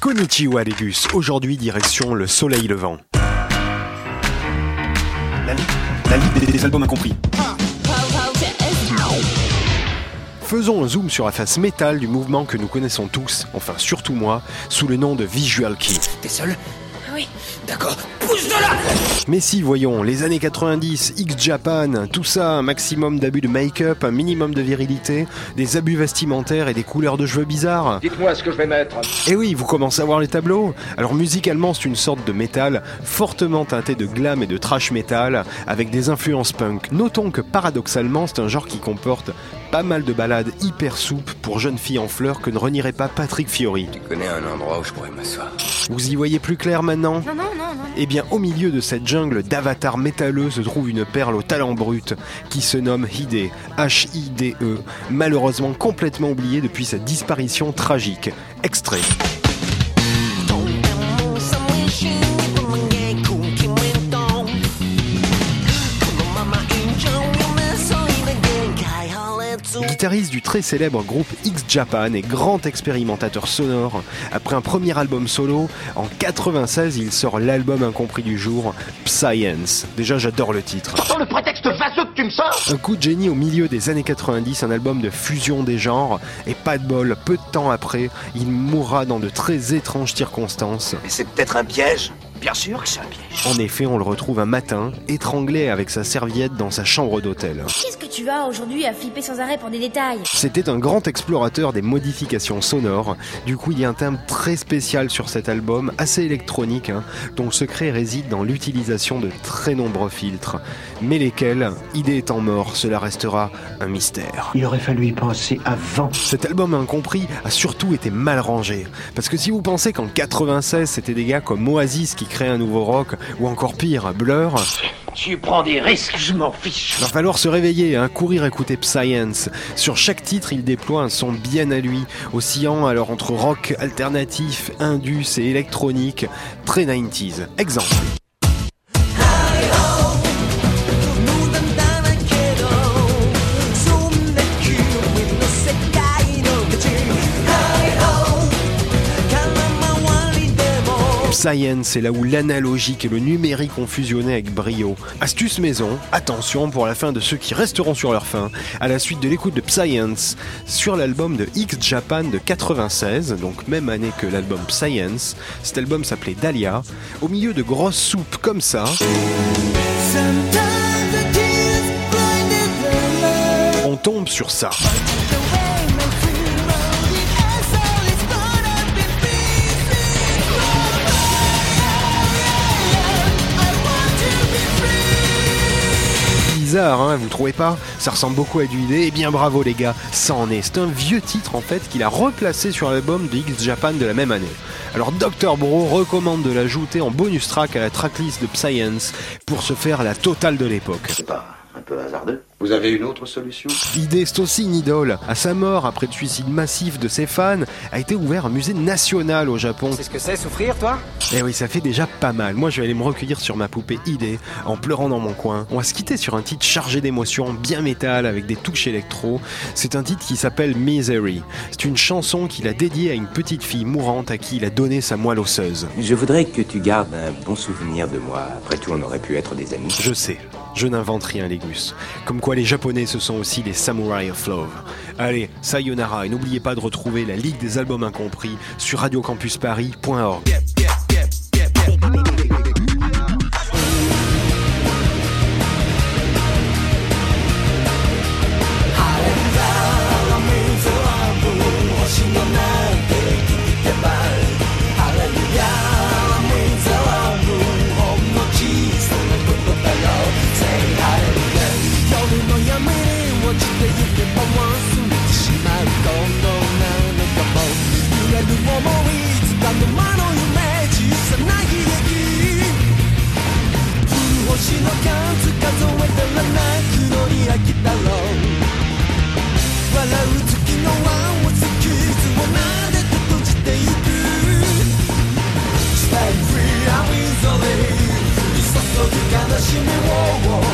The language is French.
Konnichiwa Légus, aujourd'hui direction le soleil levant. La, li- la Ligue des, des albums incompris. Faisons un zoom sur la face métal du mouvement que nous connaissons tous, enfin surtout moi, sous le nom de Visual Kei. T'es seul? Oui. D'accord. Pousse de là Mais si, voyons, les années 90, X-Japan, tout ça, un maximum d'abus de make-up, un minimum de virilité, des abus vestimentaires et des couleurs de cheveux bizarres. Dites-moi ce que je vais mettre. Et oui, vous commencez à voir les tableaux. Alors musicalement, c'est une sorte de métal fortement teinté de glam et de trash metal, avec des influences punk. Notons que paradoxalement, c'est un genre qui comporte pas mal de ballades hyper souples pour jeunes filles en fleurs que ne renierait pas Patrick Fiori. Tu connais un endroit où je pourrais m'asseoir? Vous y voyez plus clair maintenant? Non, non. Eh bien, au milieu de cette jungle d'avatars métalleux se trouve une perle au talent brut qui se nomme Hide, H-I-D-E, malheureusement complètement oubliée depuis sa disparition tragique. Extrait. Guitariste du très célèbre groupe X-Japan et grand expérimentateur sonore, après un premier album solo, en 96 il sort l'album incompris du jour, Science. Déjà j'adore le titre. Sans le prétexte vaseux que tu me sors Un coup de génie au milieu des années 90, un album de fusion des genres, et pas de bol, peu de temps après, il mourra dans de très étranges circonstances. Mais c'est peut-être un piège? Bien sûr que c'est un piège. En effet, on le retrouve un matin, étranglé avec sa serviette dans sa chambre d'hôtel. Qu'est-ce que tu as aujourd'hui à flipper sans arrêt pour des détails? C'était un grand explorateur des modifications sonores. Du coup, il y a un thème très spécial sur cet album, assez électronique, hein, dont le secret réside dans l'utilisation de très nombreux filtres. Mais lesquels, idée étant mort, cela restera un mystère. Il aurait fallu y penser avant. Cet album incompris a surtout été mal rangé. Parce que si vous pensez qu'en 96, c'était des gars comme Oasis qui créaient un nouveau rock, ou encore pire, Blur, Tu prends des risques, je m'en fiche. il va falloir se réveiller, hein, courir écouter Science. Sur chaque titre, il déploie un son bien à lui, oscillant alors entre rock alternatif, indus et électronique, très 90s. Exemple. Science, c'est là où l'analogique et le numérique ont fusionné avec brio. Astuce maison, attention pour la fin de ceux qui resteront sur leur fin, à la suite de l'écoute de Science sur l'album de X Japan de 96, donc même année que l'album Science. Cet album s'appelait Dahlia. Au milieu de grosses soupes comme ça, on tombe sur ça. Bizarre, hein, vous trouvez pas Ça ressemble beaucoup à du idée. Eh bien bravo les gars, ça en est. C'est un vieux titre en fait qu'il a replacé sur l'album de X Japan de la même année. Alors Dr Bro recommande de l'ajouter en bonus track à la tracklist de Science pour se faire la totale de l'époque. Un peu hasardeux Vous avez une autre solution? Idée, c'est aussi une idole. À sa mort, après le suicide massif de ses fans, a été ouvert un musée national au Japon. C'est ce que c'est souffrir, toi? Eh oui, ça fait déjà pas mal. Moi, je vais aller me recueillir sur ma poupée idée, en pleurant dans mon coin. On va se quitter sur un titre chargé d'émotions, bien métal, avec des touches électro. C'est un titre qui s'appelle Misery. C'est une chanson qu'il a dédiée à une petite fille mourante à qui il a donné sa moelle osseuse. Je voudrais que tu gardes un bon souvenir de moi. Après tout, on aurait pu être des amis. Je sais, je n'invente rien, Légus. Comme quoi, les Japonais, ce sont aussi les samouraïs of love. Allez, sayonara, et n'oubliez pas de retrouver la Ligue des albums incompris sur radiocampusparis.org. Jimmy, whoa, whoa.